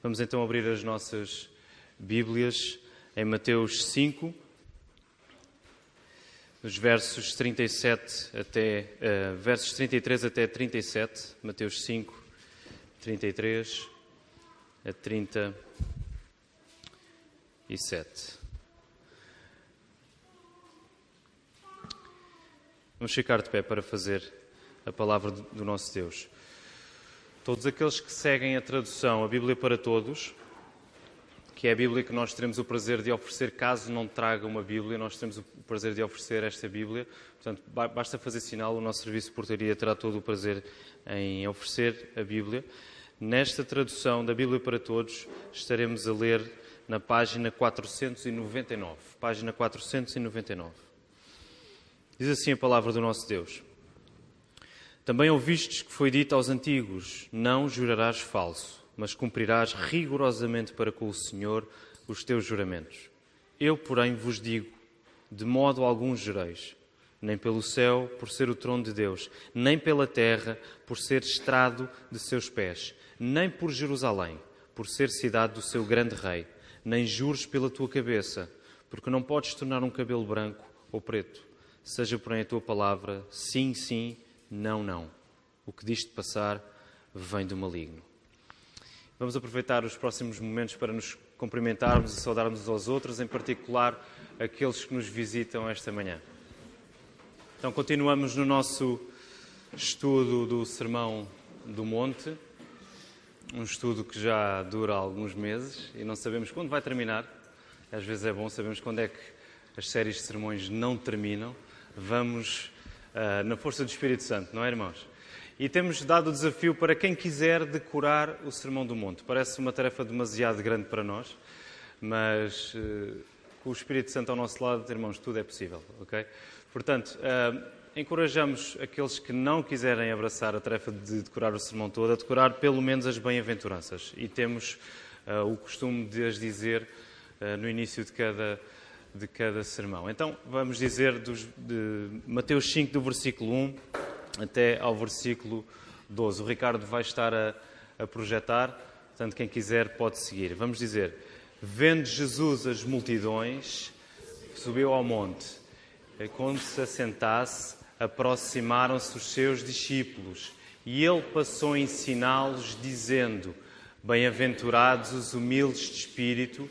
Vamos então abrir as nossas Bíblias em Mateus 5, nos versos 37 até uh, versos 33 até 37, Mateus 5, 33 a 37. Vamos ficar de pé para fazer a palavra do nosso Deus. Todos aqueles que seguem a tradução, a Bíblia para Todos, que é a Bíblia que nós teremos o prazer de oferecer, caso não traga uma Bíblia, nós teremos o prazer de oferecer esta Bíblia. Portanto, basta fazer sinal, o nosso serviço de portaria terá todo o prazer em oferecer a Bíblia. Nesta tradução da Bíblia para Todos, estaremos a ler na página 499. Página 499. Diz assim a palavra do nosso Deus. Também ouvistes que foi dito aos antigos: Não jurarás falso mas cumprirás rigorosamente para com o Senhor os teus juramentos. Eu, porém, vos digo: de modo algum jureis, nem pelo céu, por ser o trono de Deus, nem pela terra, por ser estrado de seus pés, nem por Jerusalém, por ser cidade do seu grande rei, nem jures pela tua cabeça, porque não podes tornar um cabelo branco ou preto. Seja, porém, a tua palavra sim, sim, não, não. O que diz de passar vem do maligno. Vamos aproveitar os próximos momentos para nos cumprimentarmos e saudarmos aos outros, em particular aqueles que nos visitam esta manhã. Então, continuamos no nosso estudo do Sermão do Monte, um estudo que já dura alguns meses e não sabemos quando vai terminar. Às vezes é bom sabermos quando é que as séries de sermões não terminam. Vamos uh, na força do Espírito Santo, não é, irmãos? E temos dado o desafio para quem quiser decorar o Sermão do Monte. Parece uma tarefa demasiado grande para nós, mas uh, com o Espírito Santo ao nosso lado, irmãos, tudo é possível, ok? Portanto, uh, encorajamos aqueles que não quiserem abraçar a tarefa de decorar o sermão todo a decorar pelo menos as bem-aventuranças. E temos uh, o costume de as dizer no início de cada, de cada sermão. Então, vamos dizer dos, de Mateus 5, do versículo 1 até ao versículo 12. O Ricardo vai estar a, a projetar, portanto, quem quiser pode seguir. Vamos dizer: Vendo Jesus as multidões, subiu ao monte. E quando se assentasse, aproximaram-se os seus discípulos e ele passou a ensiná-los, dizendo: Bem-aventurados os humildes de espírito,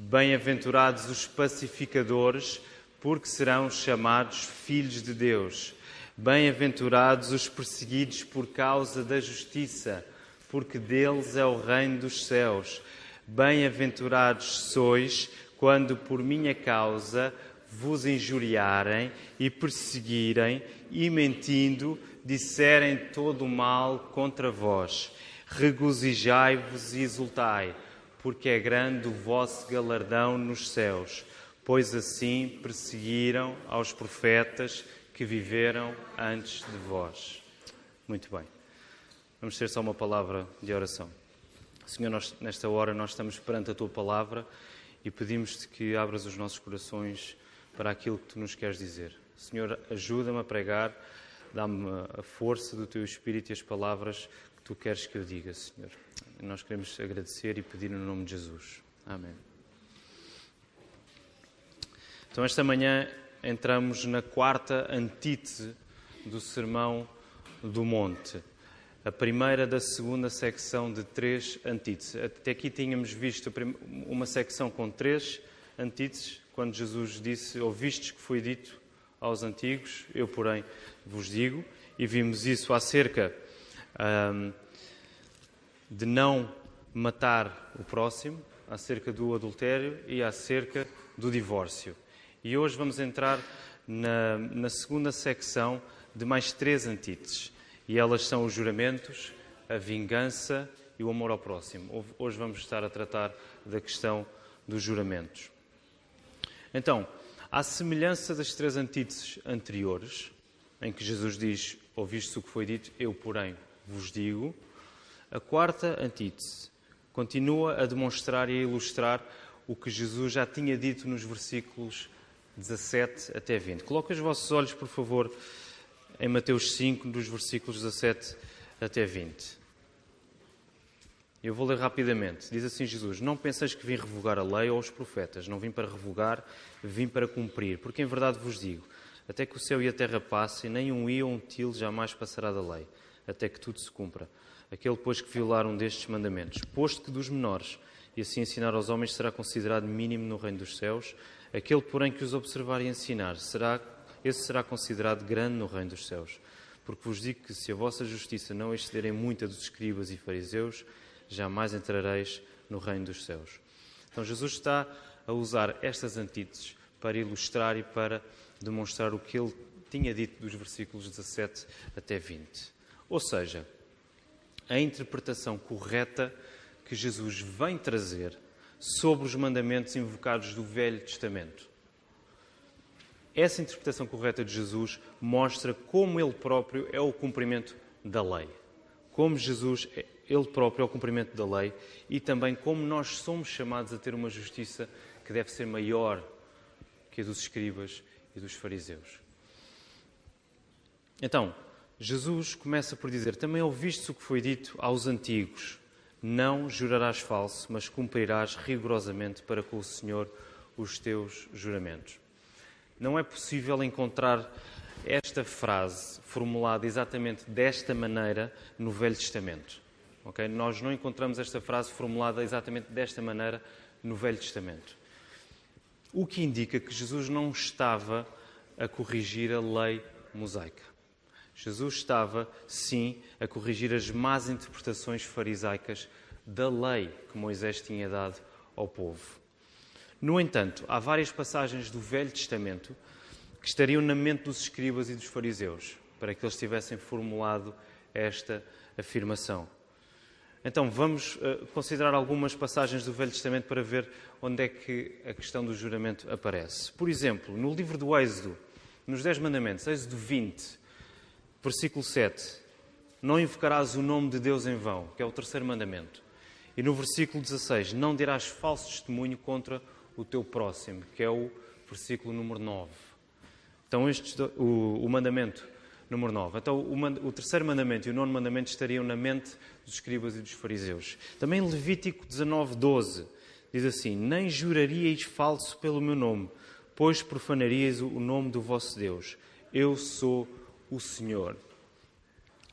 Bem-aventurados os pacificadores, porque serão chamados filhos de Deus. Bem-aventurados os perseguidos por causa da justiça, porque deles é o reino dos céus. Bem-aventurados sois quando por minha causa vos injuriarem e perseguirem e mentindo disserem todo o mal contra vós. Regozijai-vos e exultai, porque é grande o vosso galardão nos céus, pois assim perseguiram aos profetas que viveram antes de vós. Muito bem. Vamos ter só uma palavra de oração. Senhor, nós, nesta hora nós estamos perante a tua palavra e pedimos-te que abras os nossos corações para aquilo que tu nos queres dizer. Senhor, ajuda-me a pregar, dá-me a força do teu espírito e as palavras tu queres que eu diga, Senhor. Nós queremos agradecer e pedir no nome de Jesus. Amém. Então, esta manhã entramos na quarta antítese do Sermão do Monte. A primeira da segunda secção de três antíteses. Até aqui tínhamos visto uma secção com três antíteses, quando Jesus disse: Ouvistes que foi dito aos antigos, eu, porém, vos digo. E vimos isso acerca hum, de não matar o próximo, acerca do adultério e acerca do divórcio. E hoje vamos entrar na, na segunda secção de mais três antíteses. E elas são os juramentos, a vingança e o amor ao próximo. Hoje vamos estar a tratar da questão dos juramentos. Então, à semelhança das três antíteses anteriores, em que Jesus diz: Ouviste o que foi dito, eu, porém, vos digo, a quarta antítese continua a demonstrar e a ilustrar o que Jesus já tinha dito nos versículos 17 até 20. Coloque os vossos olhos, por favor, em Mateus 5, dos versículos 17 até 20. Eu vou ler rapidamente. Diz assim Jesus: Não penseis que vim revogar a lei ou os profetas. Não vim para revogar, vim para cumprir. Porque em verdade vos digo: até que o céu e a terra passem, nem um i ou um til jamais passará da lei, até que tudo se cumpra. Aquele, pois, que violar um destes mandamentos, posto que dos menores, e assim ensinar aos homens, será considerado mínimo no reino dos céus. Aquele, porém, que os observar e ensinar, será, esse será considerado grande no reino dos céus. Porque vos digo que se a vossa justiça não excederem muito a dos escribas e fariseus, jamais entrareis no reino dos céus. Então Jesus está a usar estas antíteses para ilustrar e para demonstrar o que ele tinha dito dos versículos 17 até 20. Ou seja, a interpretação correta que Jesus vem trazer sobre os mandamentos invocados do Velho Testamento. Essa interpretação correta de Jesus mostra como ele próprio é o cumprimento da lei. Como Jesus é ele próprio ao cumprimento da lei e também como nós somos chamados a ter uma justiça que deve ser maior que a dos escribas e dos fariseus. Então, Jesus começa por dizer: Também ouviste o que foi dito aos antigos: Não jurarás falso, mas cumprirás rigorosamente para com o Senhor os teus juramentos. Não é possível encontrar esta frase formulada exatamente desta maneira no Velho Testamento. Okay? Nós não encontramos esta frase formulada exatamente desta maneira no Velho Testamento. O que indica que Jesus não estava a corrigir a lei mosaica. Jesus estava, sim, a corrigir as más interpretações farisaicas da lei que Moisés tinha dado ao povo. No entanto, há várias passagens do Velho Testamento que estariam na mente dos escribas e dos fariseus para que eles tivessem formulado esta afirmação. Então, vamos uh, considerar algumas passagens do Velho Testamento para ver onde é que a questão do juramento aparece. Por exemplo, no livro do Êxodo, nos Dez Mandamentos, Êxodo 20, versículo 7, não invocarás o nome de Deus em vão, que é o terceiro mandamento. E no versículo 16, não dirás falso testemunho contra o teu próximo, que é o versículo número 9. Então, este, o, o mandamento número 9. Então, o, o, terceiro mandamento e o nono mandamento estariam na mente dos escribas e dos fariseus. Também Levítico 19, 12 diz assim: Nem juraríeis falso pelo meu nome, pois profanarias o nome do vosso Deus. Eu sou o Senhor.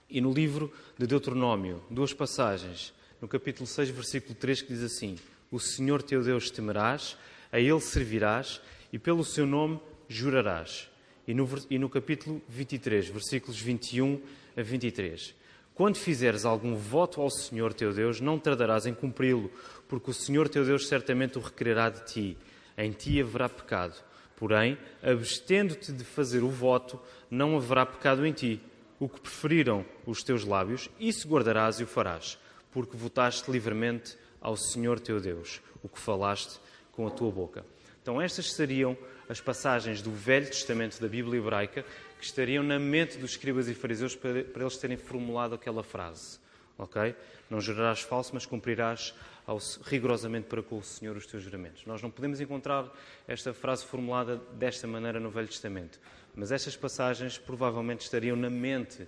E no livro de Deuteronômio, duas passagens, no capítulo 6, versículo 3, que diz assim: O Senhor teu Deus temerás, a Ele servirás e pelo seu nome jurarás e no, e no capítulo 23, versículos 21 a 23. Quando fizeres algum voto ao Senhor teu Deus, não tardarás em cumpri-lo, porque o Senhor teu Deus certamente o requererá de ti. Em ti haverá pecado. Porém, abstendo-te de fazer o voto, não haverá pecado em ti. O que preferiram os teus lábios, isso guardarás e o farás, porque votaste livremente ao Senhor teu Deus, o que falaste com a tua boca. Então, estas seriam as passagens do Velho Testamento da Bíblia hebraica que estariam na mente dos escribas e fariseus para, eles terem formulado aquela frase. Ok? Não jurarás falso, mas cumprirás ao, rigorosamente para com o Senhor os teus juramentos. Nós não podemos encontrar esta frase formulada desta maneira no Velho Testamento, mas estas passagens provavelmente estariam na mente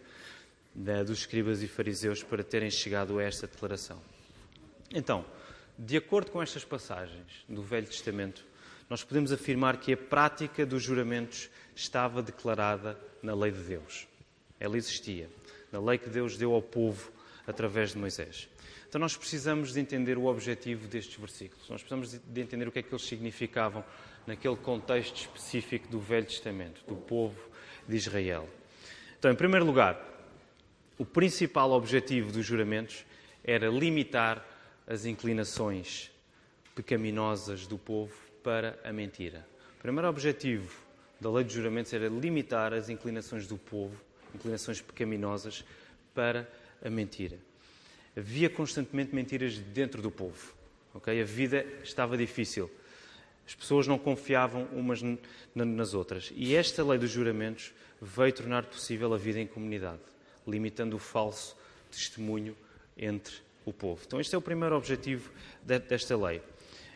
dos escribas e fariseus para terem chegado a esta declaração. Então, de acordo com estas passagens do Velho Testamento, nós podemos afirmar que a prática dos juramentos estava declarada na lei de Deus. Ela existia, na lei que Deus deu ao povo através de Moisés. Então nós precisamos de entender o objetivo destes versículos. Nós precisamos de entender o que é que eles significavam naquele contexto específico do Velho Testamento, do povo de Israel. Então, em primeiro lugar, o principal objetivo dos juramentos era limitar as inclinações pecaminosas do povo para a mentira. O primeiro objetivo da lei de juramentos era limitar as inclinações do povo, inclinações pecaminosas, para a mentira. Havia constantemente mentiras dentro do povo. Okay? A vida estava difícil. As pessoas não confiavam umas nas outras. E esta lei dos juramentos veio tornar possível a vida em comunidade, limitando o falso testemunho entre o povo. Então, este é o primeiro objetivo desta lei.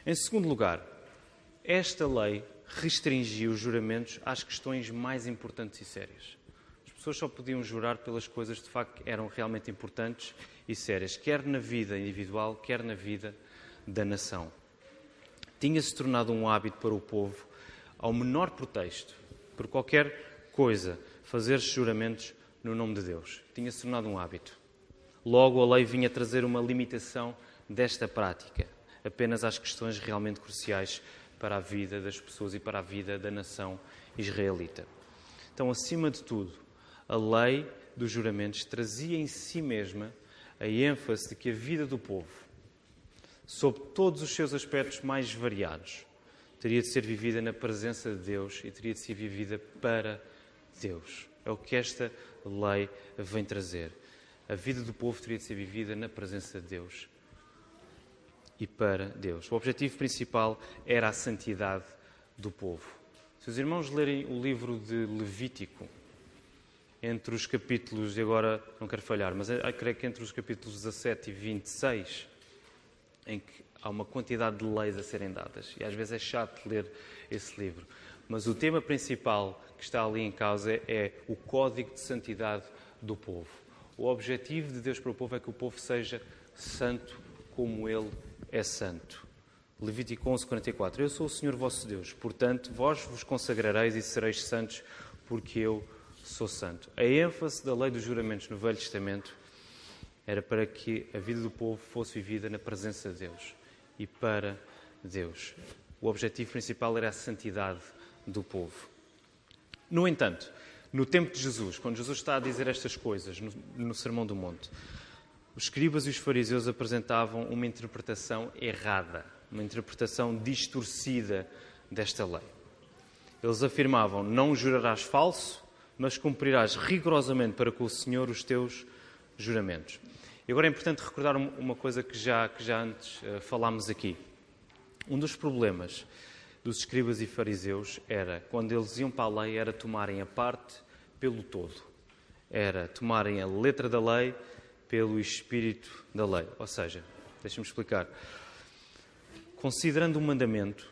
Em segundo lugar, esta lei restringiu os juramentos às questões mais importantes e sérias. As pessoas só podiam jurar pelas coisas de facto que eram realmente importantes e sérias, quer na vida individual, quer na vida da nação. Tinha-se tornado um hábito para o povo, ao menor pretexto, por qualquer coisa, fazer juramentos no nome de Deus. Tinha-se tornado um hábito. Logo, a lei vinha trazer uma limitação desta prática, apenas às questões realmente cruciais para a vida das pessoas e para a vida da nação israelita. Então, acima de tudo, a lei dos juramentos trazia em si mesma a ênfase de que a vida do povo, sob todos os seus aspectos mais variados, teria de ser vivida na presença de Deus e teria de ser vivida para Deus. É o que esta lei vem trazer. A vida do povo teria de ser vivida na presença de Deus e para Deus. O objetivo principal era a santidade do povo. Se os irmãos lerem o livro de Levítico, entre os capítulos, e agora não quero falhar, mas creio que entre os capítulos 17 e 26, em que há uma quantidade de leis a serem dadas, e às vezes é chato ler esse livro, mas o tema principal que está ali em causa é o código de santidade do povo. O objetivo de Deus para o povo é que o povo seja santo como ele é santo. Levítico 11, 44. Eu sou o Senhor vosso Deus, portanto, vós vos consagrareis e sereis santos, porque eu santo. A ênfase da lei dos juramentos no Velho Testamento era para que a vida do povo fosse vivida na presença de Deus e para Deus. O objetivo principal era a santidade do povo. No entanto, no tempo de Jesus, quando Jesus está a dizer estas coisas no, no Sermão do Monte, os escribas e os fariseus apresentavam uma interpretação errada, uma interpretação distorcida desta lei. Eles afirmavam: Não jurarás falso, mas cumprirás rigorosamente para com o Senhor os teus juramentos. E agora é importante recordar uma coisa que já, que já antes uh, falámos aqui. Um dos problemas dos escribas e fariseus era, quando eles iam para a lei, era tomarem a parte pelo todo. Era tomarem a letra da lei pelo espírito da lei. Ou seja, deixa-me explicar. Considerando um mandamento,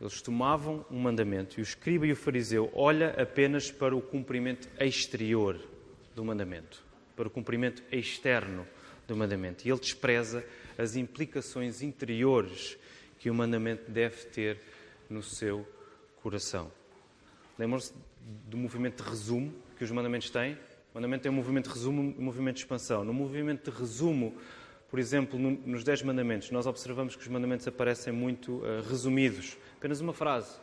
eles tomavam um mandamento e o escriba e o fariseu olha apenas para o cumprimento exterior do mandamento, para o cumprimento externo do mandamento. E ele despreza as implicações interiores que o mandamento deve ter no seu coração. Lembram-se do movimento de resumo que os mandamentos têm? O mandamento tem um movimento de resumo e um movimento de expansão. No movimento de resumo, por exemplo, nos Dez Mandamentos, nós observamos que os mandamentos aparecem muito uh, resumidos, apenas uma frase.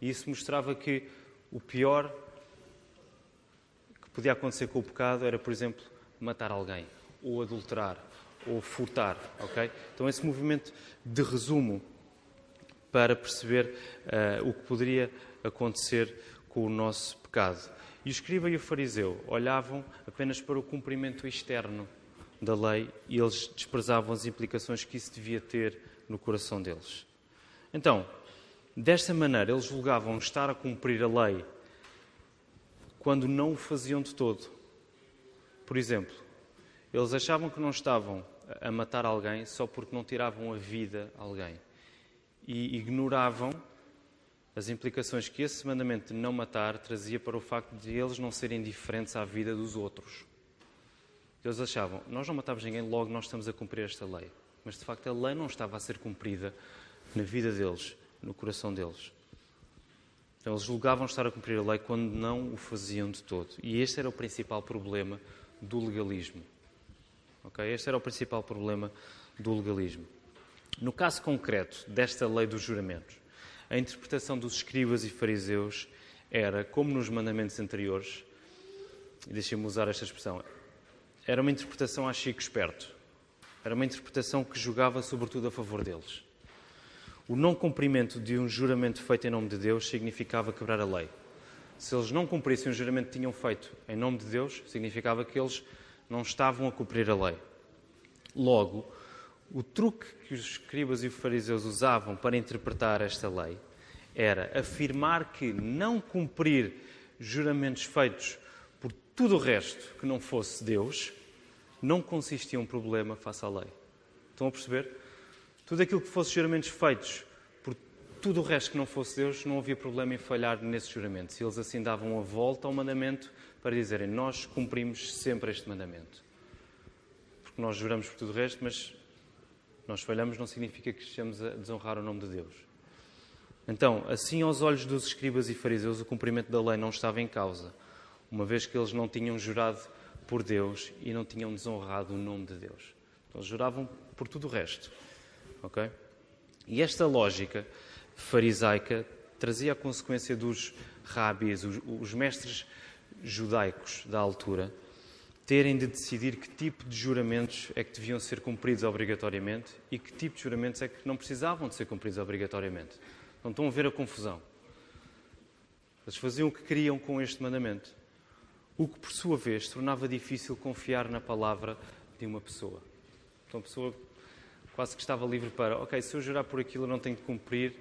E isso mostrava que o pior que podia acontecer com o pecado era, por exemplo, matar alguém, ou adulterar, ou furtar, ok? Então esse movimento de resumo para perceber uh, o que poderia acontecer com o nosso pecado. E o escriba e o fariseu olhavam apenas para o cumprimento externo da lei e eles desprezavam as implicações que isso devia ter no coração deles. Então, desta maneira, eles julgavam estar a cumprir a lei quando não o faziam de todo. Por exemplo, eles achavam que não estavam a matar alguém só porque não tiravam a vida a alguém e ignoravam as implicações que esse mandamento de não matar trazia para o facto de eles não serem diferentes à vida dos outros. Eles achavam, nós não matávamos ninguém, logo nós estamos a cumprir esta lei. Mas de facto a lei não estava a ser cumprida na vida deles, no coração deles. Então eles julgavam estar a cumprir a lei quando não o faziam de todo. E este era o principal problema do legalismo. Okay? Este era o principal problema do legalismo. No caso concreto desta lei dos juramentos, a interpretação dos escribas e fariseus era, como nos mandamentos anteriores, deixem-me usar esta expressão, era uma interpretação a chico esperto. Era uma interpretação que jogava sobretudo a favor deles. O não cumprimento de um juramento feito em nome de Deus significava quebrar a lei. Se eles não cumprissem o juramento que tinham feito em nome de Deus, significava que eles não estavam a cumprir a lei. Logo, o truque que os escribas e os fariseus usavam para interpretar esta lei era afirmar que não cumprir juramentos feitos tudo o resto que não fosse Deus não consistia um problema face à lei. Estão a perceber? Tudo aquilo que fosse juramentos feitos por tudo o resto que não fosse Deus, não havia problema em falhar nesses juramentos. E eles assim davam a volta ao mandamento para dizerem: Nós cumprimos sempre este mandamento. Porque nós juramos por tudo o resto, mas nós falhamos não significa que estejamos a desonrar o nome de Deus. Então, assim aos olhos dos escribas e fariseus, o cumprimento da lei não estava em causa, uma vez que eles não tinham jurado por Deus e não tinham desonrado o nome de Deus. Então, juravam por tudo o resto. Ok? E esta lógica farisaica trazia a consequência dos rabis, os, os mestres judaicos da altura, terem de decidir que tipo de juramentos é que deviam ser cumpridos obrigatoriamente e que tipo de juramentos é que não precisavam de ser cumpridos obrigatoriamente. Não estão a ver a confusão. Eles faziam o que queriam com este mandamento, o que, por sua vez, tornava difícil confiar na palavra de uma pessoa. Então a pessoa quase que estava livre para, ok, se eu jurar por aquilo, eu não tenho que cumprir.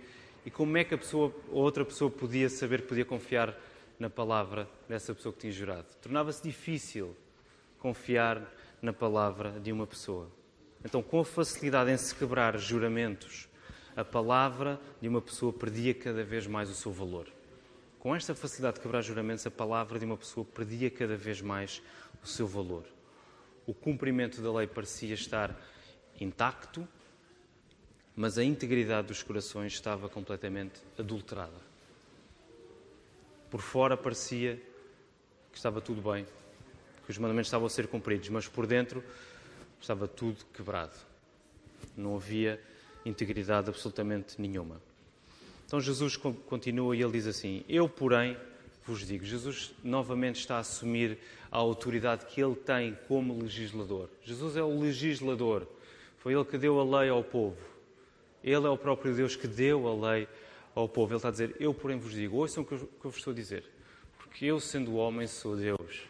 E como é que a pessoa, outra pessoa podia saber, podia confiar na palavra dessa pessoa que tinha jurado? Tornava-se difícil confiar na palavra de uma pessoa. Então, com a facilidade em se quebrar juramentos a palavra de uma pessoa perdia cada vez mais o seu valor. Com esta facilidade de quebrar juramentos, a palavra de uma pessoa perdia cada vez mais o seu valor. O cumprimento da lei parecia estar intacto, mas a integridade dos corações estava completamente adulterada. Por fora parecia que estava tudo bem, que os mandamentos estavam a ser cumpridos, mas por dentro estava tudo quebrado. Não havia integridade absolutamente nenhuma. Então Jesus continua e ele diz assim: Eu, porém, vos digo. Jesus novamente está a assumir a autoridade que ele tem como legislador. Jesus é o legislador. Foi ele que deu a lei ao povo. Ele é o próprio Deus que deu a lei ao povo. Ele está a dizer: Eu, porém, vos digo. Ouçam o que eu vos estou a dizer. Porque eu, sendo homem, sou Deus,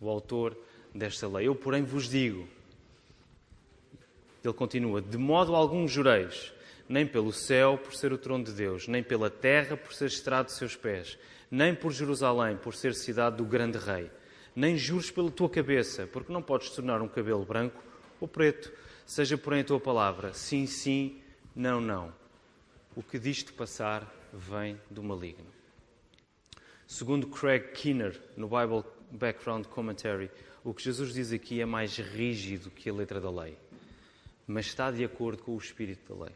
o autor desta lei. Eu, porém, vos digo. Ele continua: De modo algum jureis, nem pelo céu, por ser o trono de Deus, nem pela terra, por ser estrado de seus pés, nem por Jerusalém, por ser cidade do grande rei, nem jures pela tua cabeça, porque não podes tornar um cabelo branco ou preto. Seja, porém, a tua palavra sim, sim, não, não. O que disto passar vem do maligno. Segundo Craig Kinner, no Bible Background Commentary, o que Jesus diz aqui é mais rígido que a letra da lei mas está de acordo com o espírito da lei.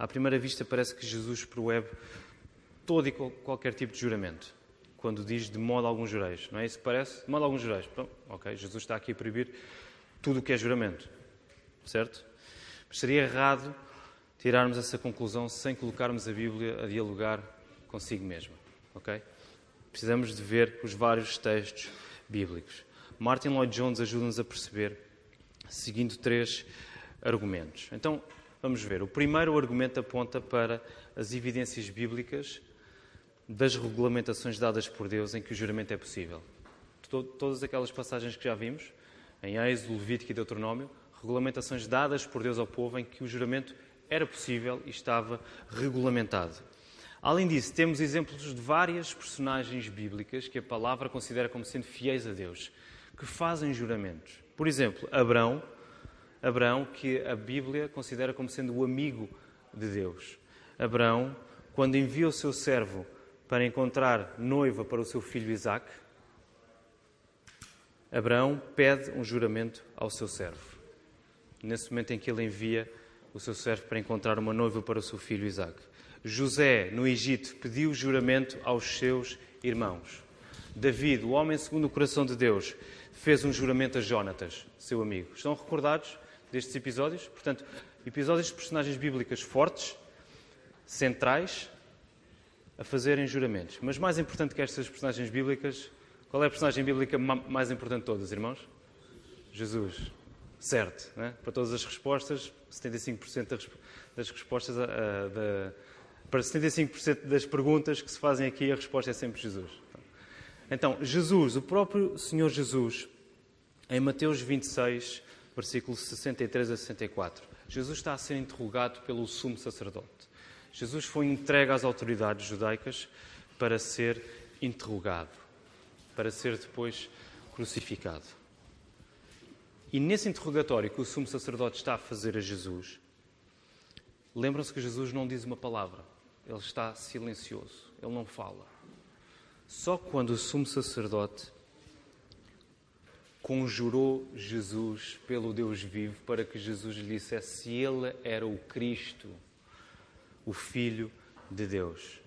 À primeira vista, parece que Jesus proíbe todo e qualquer tipo de juramento, quando diz de modo algum jureis. Não é isso que parece? De modo algum jureis. Pronto, ok, Jesus está aqui a proibir tudo o que é juramento, certo? Mas seria errado tirarmos essa conclusão sem colocarmos a Bíblia a dialogar consigo mesma, ok? Precisamos de ver os vários textos bíblicos. Martin Lloyd Jones ajuda-nos a perceber, seguindo três argumentos. Então, vamos ver. O primeiro argumento aponta para as evidências bíblicas das regulamentações dadas por Deus em que o juramento é possível. Todas aquelas passagens que já vimos, em Êxodo, Levítico e Deuteronômio, regulamentações dadas por Deus ao povo em que o juramento era possível e estava regulamentado. Além disso, temos exemplos de várias personagens bíblicas que a palavra considera como sendo fiéis a Deus, que fazem juramentos. Por exemplo, Abraão Abraão, que a Bíblia considera como sendo o amigo de Deus. Abraão, quando envia o seu servo para encontrar noiva para o seu filho Isaac, Abraão pede um juramento ao seu servo. Nesse momento em que ele envia o seu servo para encontrar uma noiva para o seu filho Isaac. José, no Egito, pediu juramento aos seus irmãos. David, o homem segundo o coração de Deus, fez um juramento a Jonatas, seu amigo. Estão recordados? Destes episódios. Portanto, episódios de personagens bíblicas fortes, centrais, a fazerem juramentos. Mas mais importante que estas personagens bíblicas, qual é a personagem bíblica mais importante de todas, irmãos? Jesus. Certo, né? para todas as respostas, 75% das respostas, a, da, para 75% das perguntas que se fazem aqui, a resposta é sempre Jesus. Então, Jesus, o próprio Senhor Jesus, em Mateus 26, versículos 63 a 64. Jesus está a ser interrogado pelo sumo sacerdote. Jesus foi entregue às autoridades judaicas para ser interrogado, para ser depois crucificado. E nesse interrogatório que o sumo sacerdote está a fazer a Jesus, lembram-se que Jesus não diz uma palavra, ele está silencioso, ele não fala. Só quando o sumo sacerdote conjurou Jesus pelo Deus vivo para que Jesus lhe dissesse se ele era o Cristo, o Filho de Deus.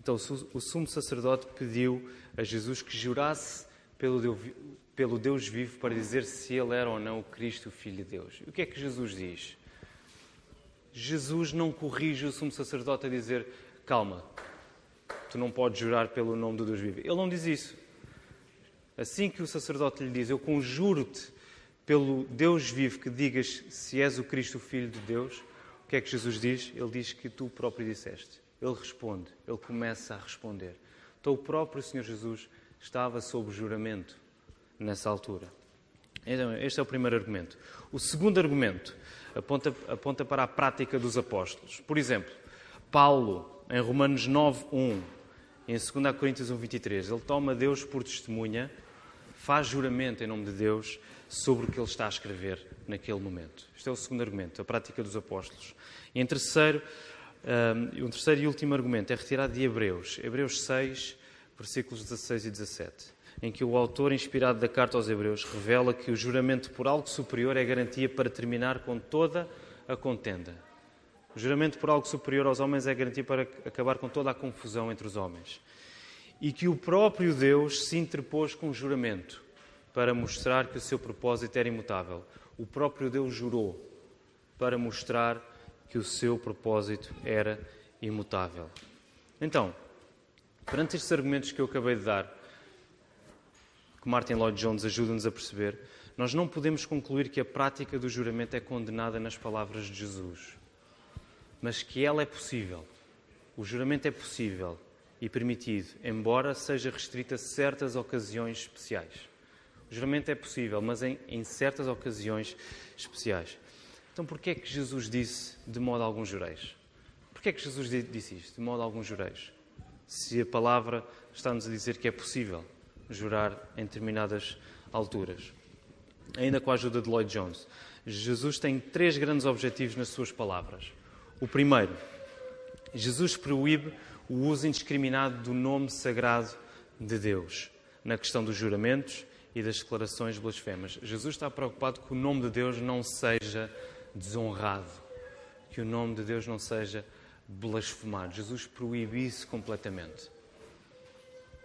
Então o sumo sacerdote pediu a Jesus que jurasse pelo Deus, pelo Deus vivo para dizer se ele era ou não o Cristo, o Filho de Deus. O que é que Jesus diz? Jesus não corrige o sumo sacerdote a dizer calma, tu não podes jurar pelo nome do Deus vivo. Ele não diz isso. Assim que o sacerdote lhe diz, eu conjuro-te pelo Deus vivo que digas se és o Cristo, o Filho de Deus, o que é que Jesus diz? Ele diz que tu próprio disseste. Ele responde, ele começa a responder. Então o próprio Senhor Jesus estava sob juramento nessa altura. Então, este é o primeiro argumento. O segundo argumento aponta, aponta para a prática dos apóstolos. Por exemplo, Paulo, em Romanos 9, 1, em 2 Coríntios 1, 23, ele toma Deus por testemunha, faz juramento em nome de Deus sobre o que ele está a escrever naquele momento. Este é o segundo argumento, a prática dos apóstolos. E em terceiro, um, um terceiro e último argumento é retirado de Hebreus, Hebreus 6, versículos 16 e 17, em que o autor, inspirado da carta aos Hebreus, revela que o juramento por algo superior é garantia para terminar com toda a contenda. O juramento por algo superior aos homens é garantia para acabar com toda a confusão entre os homens. E que o próprio Deus se interpôs com juramento para mostrar que o seu propósito era imutável. O próprio Deus jurou para mostrar que o seu propósito era imutável. Então, perante estes argumentos que eu acabei de dar, que Martin Lloyd Jones ajuda-nos a perceber, nós não podemos concluir que a prática do juramento é condenada nas palavras de Jesus mas que ela é possível. O juramento é possível e permitido, embora seja restrito a certas ocasiões especiais. O juramento é possível, mas em, em certas ocasiões especiais. Então, porquê é que Jesus disse de modo algum jureis? Porquê é que Jesus disse isto, de modo algum jureis? Se a palavra está-nos a dizer que é possível jurar em determinadas alturas. Ainda com a ajuda de Lloyd Jones. Jesus tem três grandes objetivos nas suas palavras. O primeiro, Jesus proíbe o uso indiscriminado do nome sagrado de Deus na questão dos juramentos e das declarações blasfemas. Jesus está preocupado que o nome de Deus não seja desonrado, que o nome de Deus não seja blasfemado. Jesus proíbe isso completamente.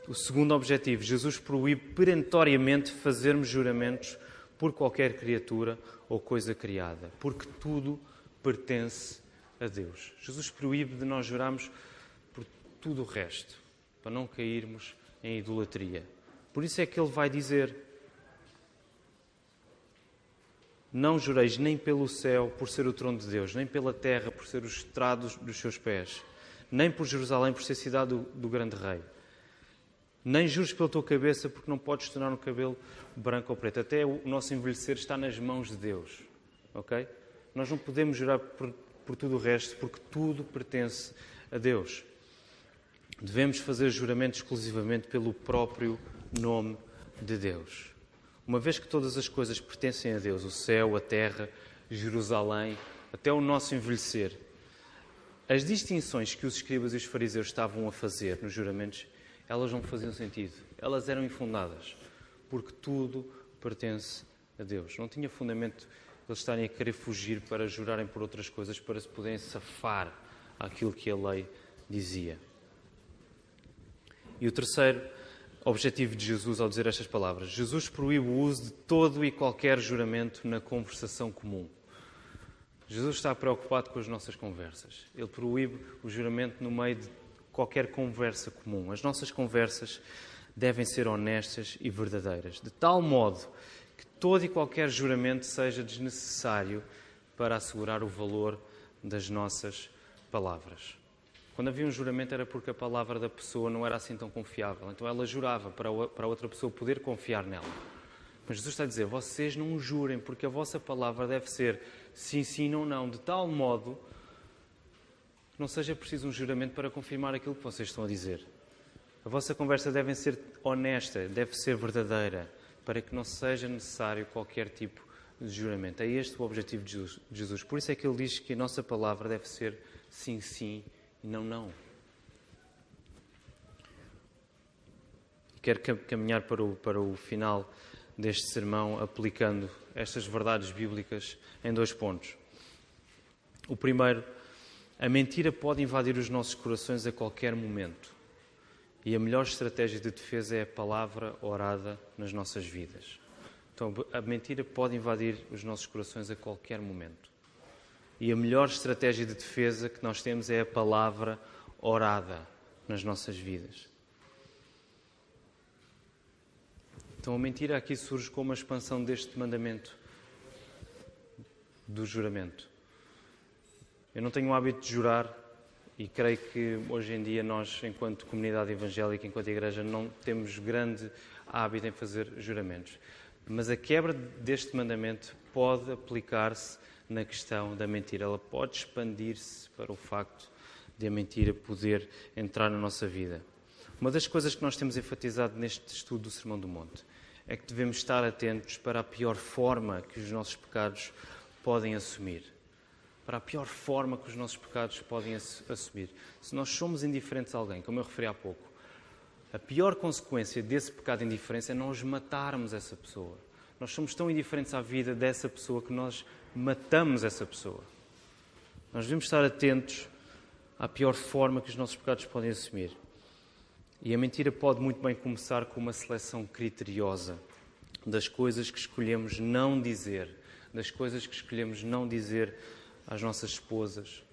O segundo objetivo, Jesus proíbe perentoriamente fazermos juramentos por qualquer criatura ou coisa criada, porque tudo pertence a Deus. Jesus proíbe de nós jurarmos tudo o resto, para não cairmos em idolatria. Por isso é que ele vai dizer: Não jureis nem pelo céu por ser o trono de Deus, nem pela terra por ser os estrados dos seus pés, nem por Jerusalém por ser cidade do, do grande rei. Nem jures pela tua cabeça porque não podes tornar o cabelo branco ou preto. Até o nosso envelhecer está nas mãos de Deus. Ok? Nós não podemos jurar por por tudo o resto, porque tudo pertence a Deus. Devemos fazer juramento exclusivamente pelo próprio nome de Deus. Uma vez que todas as coisas pertencem a Deus, o céu, a terra, Jerusalém, até o nosso envelhecer, as distinções que os escribas e os fariseus estavam a fazer nos juramentos, elas não faziam sentido. Elas eram infundadas, porque tudo pertence a Deus. Não tinha fundamento eles estarem a querer fugir para jurarem por outras coisas, para se poderem safar aquilo que a lei dizia. E o terceiro objetivo de Jesus ao dizer estas palavras: Jesus proíbe o uso de todo e qualquer juramento na conversação comum. Jesus está preocupado com as nossas conversas. Ele proíbe o juramento no meio de qualquer conversa comum. As nossas conversas devem ser honestas e verdadeiras, de tal modo que todo e qualquer juramento seja desnecessário para assegurar o valor das nossas palavras. Quando havia um juramento era porque a palavra da pessoa não era assim tão confiável. Então ela jurava para a outra pessoa poder confiar nela. Mas Jesus está a dizer: vocês não jurem, porque a vossa palavra deve ser sim, sim, não, não, de tal modo que não seja preciso um juramento para confirmar aquilo que vocês estão a dizer. A vossa conversa deve ser honesta, deve ser verdadeira, para que não seja necessário qualquer tipo de juramento. É este o objetivo de Jesus. Por isso é que ele diz que a nossa palavra deve ser sim, sim não, não. Quero caminhar para o, para o final deste sermão aplicando estas verdades bíblicas em dois pontos. O primeiro, a mentira pode invadir os nossos corações a qualquer momento. E a melhor estratégia de defesa é a palavra orada nas nossas vidas. Então, a mentira pode invadir os nossos corações a qualquer momento. E a melhor estratégia de defesa que nós temos é a palavra orada nas nossas vidas. Então, a mentira aqui surge como a expansão deste mandamento do juramento. Eu não tenho o hábito de jurar e creio que hoje em dia nós, enquanto comunidade evangélica, enquanto igreja, não temos grande hábito em fazer juramentos. Mas a quebra deste mandamento pode aplicar-se na questão da mentira. Ela pode expandir-se para o facto de a mentira poder entrar na nossa vida. Uma das coisas que nós temos enfatizado neste estudo do Sermão do Monte é que devemos estar atentos para a pior forma que os nossos pecados podem assumir. Para a pior forma que os nossos pecados podem assumir. Se nós somos indiferentes a alguém, como eu referi há pouco, a pior consequência desse pecado de indiferença é nós matarmos essa pessoa. Nós somos tão indiferentes à vida dessa pessoa que nós matamos essa pessoa. Nós devemos estar atentos à pior forma que os nossos pecados podem assumir. E a mentira pode muito bem começar com uma seleção criteriosa das coisas que escolhemos não dizer, das coisas que escolhemos não dizer às nossas esposas,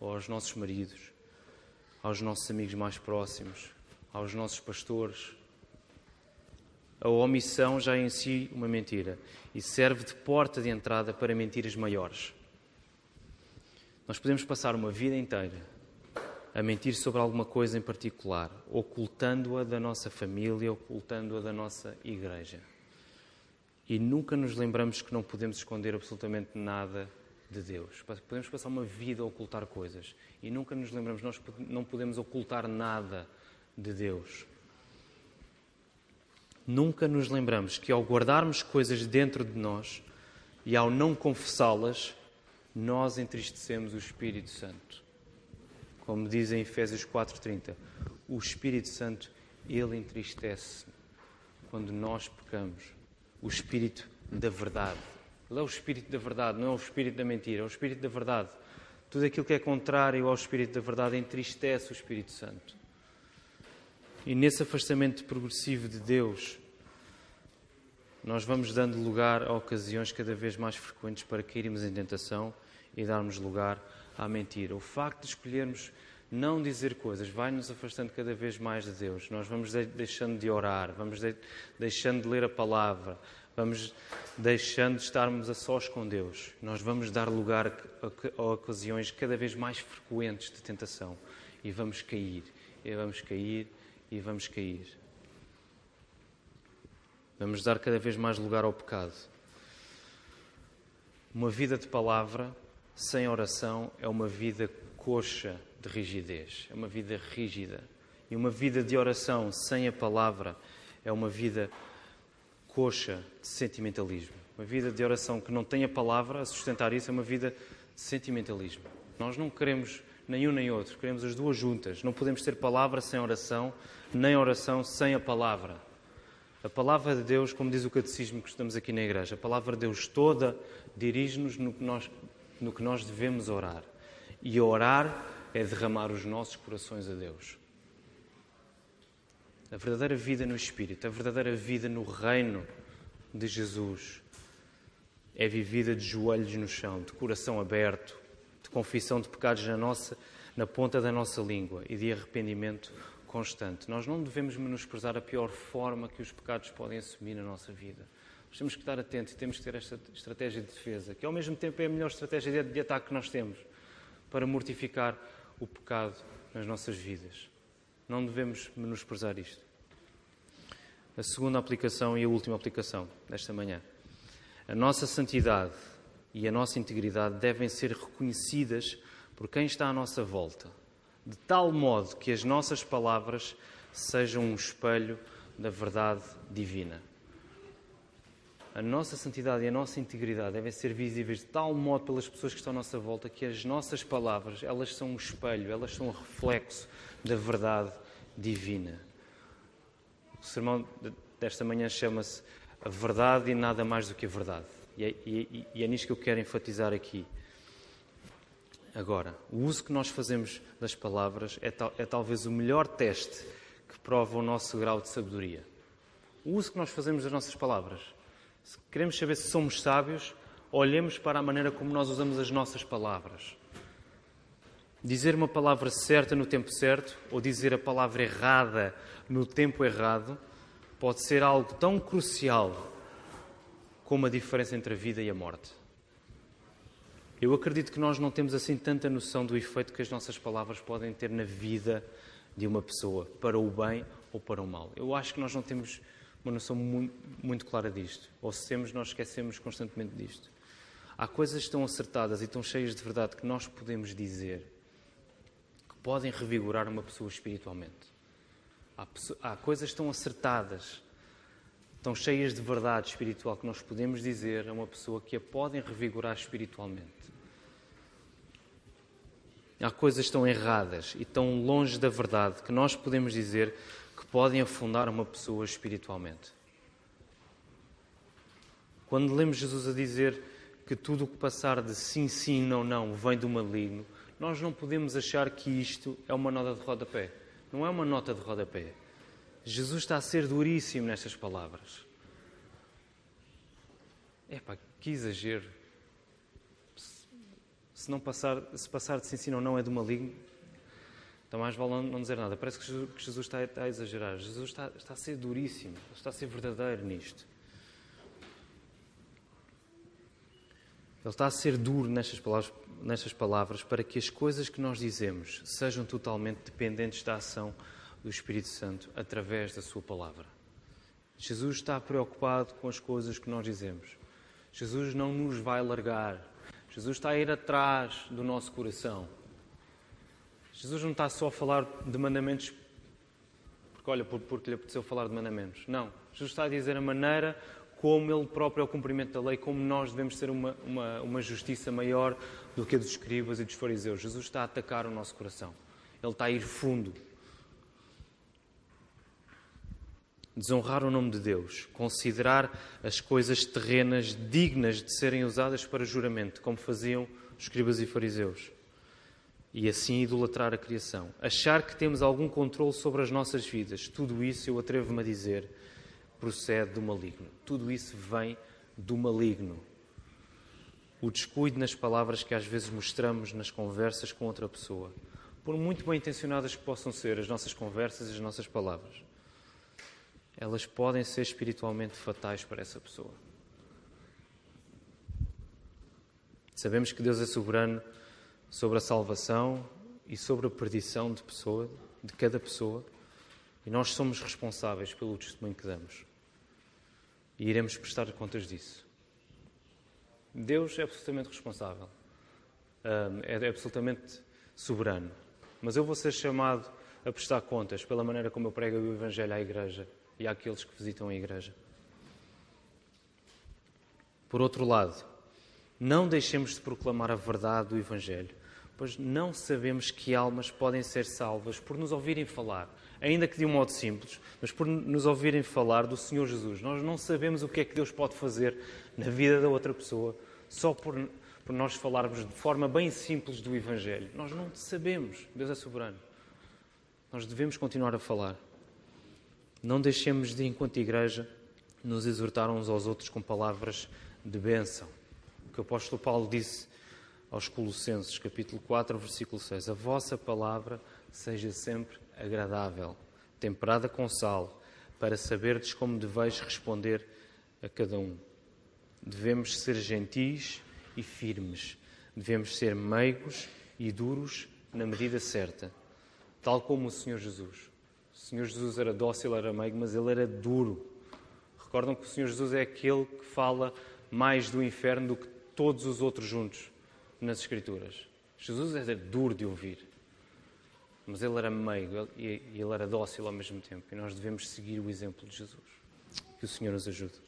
ou aos nossos maridos, aos nossos amigos mais próximos, aos nossos pastores. A omissão já é em si uma mentira e serve de porta de entrada para mentiras maiores. Nós podemos passar uma vida inteira a mentir sobre alguma coisa em particular, ocultando-a da nossa família, ocultando-a da nossa igreja. E nunca nos lembramos que não podemos esconder absolutamente nada de Deus. Podemos passar uma vida a ocultar coisas e nunca nos lembramos, nós não podemos ocultar nada de Deus. Nunca nos lembramos que ao guardarmos coisas dentro de nós e ao não confessá-las, nós entristecemos o Espírito Santo. Como diz em Efésios 4:30, o Espírito Santo ele entristece quando nós pecamos. O Espírito da verdade. Ele é o Espírito da verdade, não é o Espírito da mentira, é o Espírito da verdade. Tudo aquilo que é contrário ao Espírito da verdade entristece o Espírito Santo. E nesse afastamento progressivo de Deus, nós vamos dando lugar a ocasiões cada vez mais frequentes para cairmos em tentação e darmos lugar à mentira. O facto de escolhermos não dizer coisas vai nos afastando cada vez mais de Deus. Nós vamos deixando de orar, vamos deixando de ler a palavra, vamos deixando de estarmos a sós com Deus. Nós vamos dar lugar a ocasiões cada vez mais frequentes de tentação e vamos cair, e vamos cair e vamos cair. Vamos dar cada vez mais lugar ao pecado. Uma vida de palavra sem oração é uma vida coxa de rigidez, é uma vida rígida. E uma vida de oração sem a palavra é uma vida coxa de sentimentalismo. Uma vida de oração que não tem a palavra a sustentar isso é uma vida de sentimentalismo. Nós não queremos nenhum nem outro, queremos as duas juntas. Não podemos ter palavra sem oração, nem oração sem a palavra. A palavra de Deus, como diz o catecismo que estamos aqui na igreja, a palavra de Deus toda dirige-nos no, que nós, no que nós devemos orar. E orar é derramar os nossos corações a Deus. A verdadeira vida no Espírito, a verdadeira vida no reino de Jesus é vivida de joelhos no chão, de coração aberto, confissão de pecados na nossa na ponta da nossa língua e de arrependimento constante. Nós não devemos menosprezar a pior forma que os pecados podem assumir na nossa vida. Nós temos que estar atentos e temos que ter esta estratégia de defesa, que ao mesmo tempo é a melhor estratégia de ataque que nós temos para mortificar o pecado nas nossas vidas. Não devemos menosprezar isto. A segunda aplicação e a última aplicação desta manhã. A nossa santidade e a nossa integridade devem ser reconhecidas por quem está à nossa volta, de tal modo que as nossas palavras sejam um espelho da verdade divina. A nossa santidade e a nossa integridade devem ser visíveis de tal modo pelas pessoas que estão à nossa volta que as nossas palavras, elas são um espelho, elas são um reflexo da verdade divina. O sermão desta manhã chama-se A Verdade e Nada Mais do que a Verdade. E é, e, e é nisto que eu quero enfatizar aqui. Agora, o uso que nós fazemos das palavras é, tal, é talvez o melhor teste que prova o nosso grau de sabedoria. O uso que nós fazemos das nossas palavras. Se queremos saber se somos sábios, olhemos para a maneira como nós usamos as nossas palavras. Dizer uma palavra certa no tempo certo ou dizer a palavra errada no tempo errado pode ser algo tão crucial como a diferença entre a vida e a morte. Eu acredito que nós não temos assim tanta noção do efeito que as nossas palavras podem ter na vida de uma pessoa, para o bem ou para o mal. Eu acho que nós não temos uma noção muito, muito clara disto. Ou se temos, nós esquecemos constantemente disto. Há coisas tão acertadas e tão cheias de verdade que nós podemos dizer podem revigorar uma pessoa espiritualmente. Há, há coisas tão acertadas, tão cheias de verdade espiritual que nós podemos dizer a uma pessoa que a podem revigorar espiritualmente. Há coisas tão erradas e tão longe da verdade que nós podemos dizer que podem afundar uma pessoa espiritualmente. Quando lemos Jesus a dizer que tudo o que passar de sim, sim, não, não vem do maligno, nós não podemos achar que isto é uma nota de rodapé. Não é uma nota de rodapé. Jesus está a ser duríssimo nestas palavras. Epá, que exagero. Se, não passar, se passar de se ensino ou não é do maligno, então mais vale não, dizer nada. Parece que Jesus, está, a, a exagerar. Jesus está, está a ser duríssimo, está a ser verdadeiro nisto. Ele está a ser duro nestas palavras, nestas palavras para que as coisas que nós dizemos sejam totalmente dependentes da ação do Espírito Santo através da Sua palavra. Jesus está preocupado com as coisas que nós dizemos. Jesus não nos vai largar. Jesus está a ir atrás do nosso coração. Jesus não está só a falar de mandamentos porque, olha, porque lhe apeteceu falar de mandamentos. Não. Jesus está a dizer a maneira como ele próprio é o cumprimento da lei, como nós devemos ter uma, uma, uma justiça maior do que a dos escribas e dos fariseus. Jesus está a atacar o nosso coração. Ele está a ir fundo. Desonrar o nome de Deus, considerar as coisas terrenas dignas de serem usadas para juramento, como faziam os escribas e fariseus. E assim idolatrar a criação. Achar que temos algum controle sobre as nossas vidas. Tudo isso eu atrevo-me a dizer procede do maligno. Tudo isso vem do maligno. O descuido nas palavras que às vezes mostramos nas conversas com outra pessoa, por muito bem intencionadas que possam ser as nossas conversas e as nossas palavras, elas podem ser espiritualmente fatais para essa pessoa. Sabemos que Deus é soberano sobre a salvação e sobre a perdição de pessoa, de cada pessoa, e nós somos responsáveis pelo testemunho que damos e iremos prestar contas disso. Deus é absolutamente responsável, é absolutamente soberano, mas eu vou ser chamado a prestar contas pela maneira como eu prego o Evangelho à Igreja e àqueles que visitam a Igreja. Por outro lado, não deixemos de proclamar a verdade do Evangelho, pois não sabemos que almas podem ser salvas por nos ouvirem falar ainda que de um modo simples, mas por nos ouvirem falar do Senhor Jesus. Nós não sabemos o que é que Deus pode fazer na vida da outra pessoa só por, por nós falarmos de forma bem simples do Evangelho. Nós não sabemos. Deus é soberano. Nós devemos continuar a falar. Não deixemos de, enquanto igreja, nos exortar uns aos outros com palavras de bênção. O que o apóstolo Paulo disse aos Colossenses, capítulo 4, versículo 6: A vossa palavra seja sempre agradável, temperada com sal, para saberdes como deveis responder a cada um. Devemos ser gentis e firmes, devemos ser meigos e duros na medida certa, tal como o Senhor Jesus. Senhor Jesus era dócil, era meigo, mas ele era duro. Recordam que o Senhor Jesus é aquele que fala mais do inferno do que todos os outros juntos nas Escrituras. Jesus era duro de ouvir, mas ele era meigo e ele era dócil ao mesmo tempo. E nós devemos seguir o exemplo de Jesus. Que o Senhor nos ajude.